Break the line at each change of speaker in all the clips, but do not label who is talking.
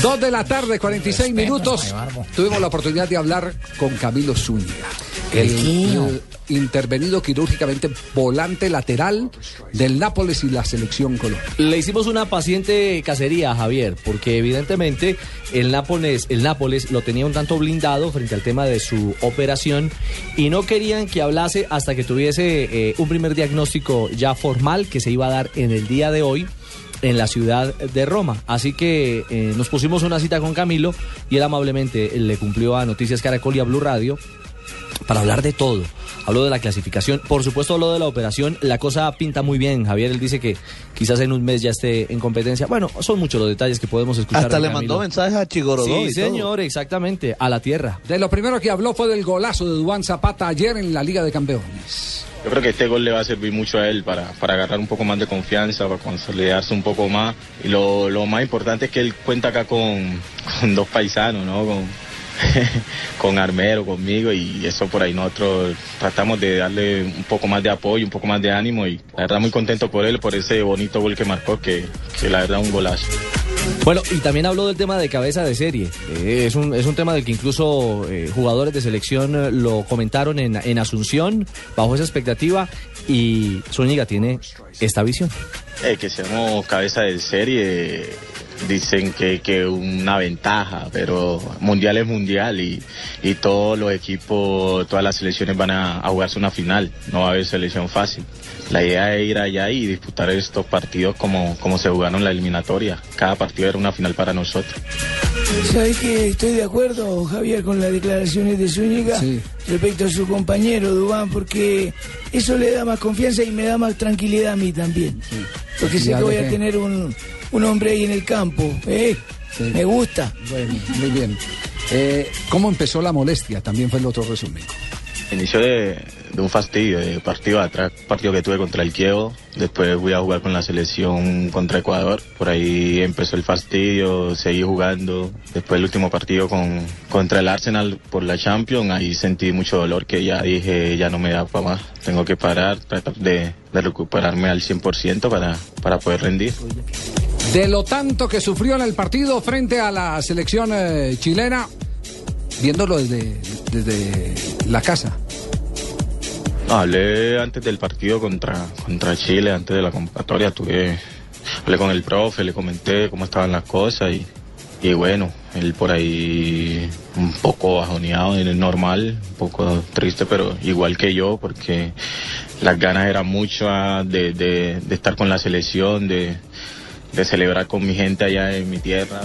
Dos de la tarde, 46 minutos. Tuvimos la oportunidad de hablar con Camilo Zúñiga, el, el intervenido quirúrgicamente volante lateral del Nápoles y la selección Colombia.
Le hicimos una paciente cacería a Javier, porque evidentemente el Nápoles, el Nápoles lo tenía un tanto blindado frente al tema de su operación y no querían que hablase hasta que tuviese eh, un primer diagnóstico ya formal que se iba a dar en el día de hoy en la ciudad de Roma. Así que eh, nos pusimos una cita con Camilo y él amablemente le cumplió a Noticias Caracol y a Blue Radio para hablar de todo. Habló de la clasificación, por supuesto habló de la operación. La cosa pinta muy bien. Javier, él dice que quizás en un mes ya esté en competencia. Bueno, son muchos los detalles que podemos escuchar.
Hasta le
Camilo.
mandó mensajes a Chigorodó.
Sí,
y todo.
señor, exactamente, a la tierra.
De lo primero que habló fue del golazo de Duan Zapata ayer en la Liga de Campeones.
Yo creo que este gol le va a servir mucho a él para, para agarrar un poco más de confianza, para consolidarse un poco más. Y lo, lo más importante es que él cuenta acá con, con dos paisanos, ¿no? Con, con Armero, conmigo, y eso por ahí nosotros tratamos de darle un poco más de apoyo, un poco más de ánimo, y la verdad muy contento por él, por ese bonito gol que marcó, que, que la verdad un golazo.
Bueno, y también habló del tema de cabeza de serie. Eh, es, un, es un tema del que incluso eh, jugadores de selección eh, lo comentaron en, en Asunción, bajo esa expectativa, y Zúñiga tiene esta visión.
Que seamos cabeza de serie, dicen que, que una ventaja, pero mundial es mundial y, y todos los equipos, todas las selecciones van a, a jugarse una final, no va a haber selección fácil. La idea es ir allá y disputar estos partidos como, como se jugaron la eliminatoria. Cada partido era una final para nosotros.
¿Sabes que estoy de acuerdo, Javier, con las declaraciones de Zúñiga respecto a su compañero Dubán? Porque eso le da más confianza y me da más tranquilidad a mí también. Porque sé que voy a tener un, un hombre ahí en el campo. ¿eh?
Sí.
Me gusta.
Bueno, muy bien. Eh, ¿Cómo empezó la molestia? También fue el otro resumen.
Inició de, de un fastidio, de partido atrás, partido que tuve contra el Kievo, después fui a jugar con la selección contra Ecuador, por ahí empezó el fastidio, seguí jugando, después el último partido con, contra el Arsenal por la Champions, ahí sentí mucho dolor que ya dije, ya no me da para más, tengo que parar, tratar de, de recuperarme al 100% para, para poder rendir.
De lo tanto que sufrió en el partido frente a la selección eh, chilena, viéndolo desde, desde la casa.
Hablé antes del partido contra, contra Chile, antes de la convocatoria, tuve, hablé con el profe, le comenté cómo estaban las cosas y, y bueno, él por ahí un poco bajoneado, es normal, un poco triste, pero igual que yo, porque las ganas eran muchas de, de, de estar con la selección, de, de celebrar con mi gente allá en mi tierra.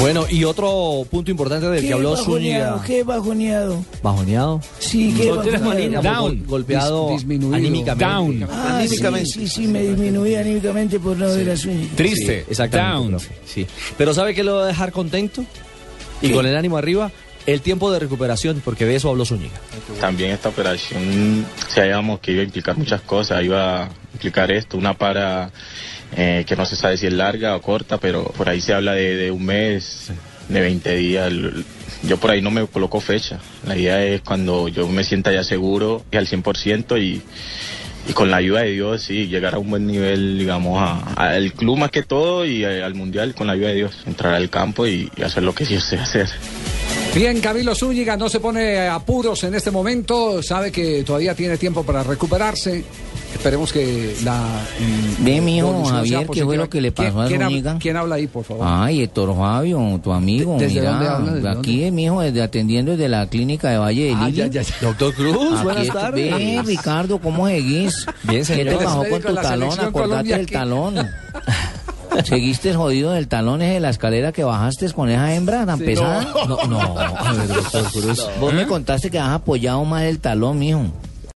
Bueno, y otro punto importante del que
¿Qué
habló
bajoneado?
Zúñiga.
¿Qué bajoneado?
¿Bajoneado?
Sí, qué bajoneado.
Digamos, gol- golpeado
Dis- disminuido.
anímicamente.
Ah, sí,
Anímicamente.
sí, sí, me disminuí anímicamente por no ver a Zúñiga.
Sí, exactamente. profe, Sí. Pero ¿sabe qué lo va a dejar contento? Y con el ánimo arriba, el tiempo de recuperación, porque de eso habló Zúñiga.
También esta operación sabíamos que iba a implicar muchas cosas, iba a implicar esto, una para eh, que no se sabe si es larga o corta, pero por ahí se habla de, de un mes, de 20 días. Yo por ahí no me coloco fecha. La idea es cuando yo me sienta ya seguro y al 100% y, y con la ayuda de Dios, sí, llegar a un buen nivel, digamos, a- al club más que todo y a- al mundial con la ayuda de Dios. Entrar al campo y, y hacer lo que Dios sé hacer.
Bien, Camilo Zúñiga no se pone apuros en este momento, sabe que todavía tiene tiempo para recuperarse. Esperemos que la. mm,
Ve, mijo,
evolución sea
Javier, ¿qué fue lo que le pasó
¿Quién-
a Zúñiga?
¿Quién habla ahí, por favor?
Ay, Héctor Fabio, tu amigo,
¿Desde
mira,
dónde habla? ¿Desde
aquí, mijo, desde atendiendo desde la clínica de Valle de
Ah,
Lili.
ya, ya, ya.
Doctor Cruz,
Aquí
buenas tardes.
Ve, Ricardo, ¿cómo seguís?
Bien,
¿Qué te
señor.
pasó
Médico
con tu talón? Acordate del
aquí.
talón. ¿Seguiste jodido del talón ese de la escalera que bajaste con esa hembra tan pesada? No, no, a ver, doctor Cruz. Vos me contaste que has apoyado más el talón, mijo.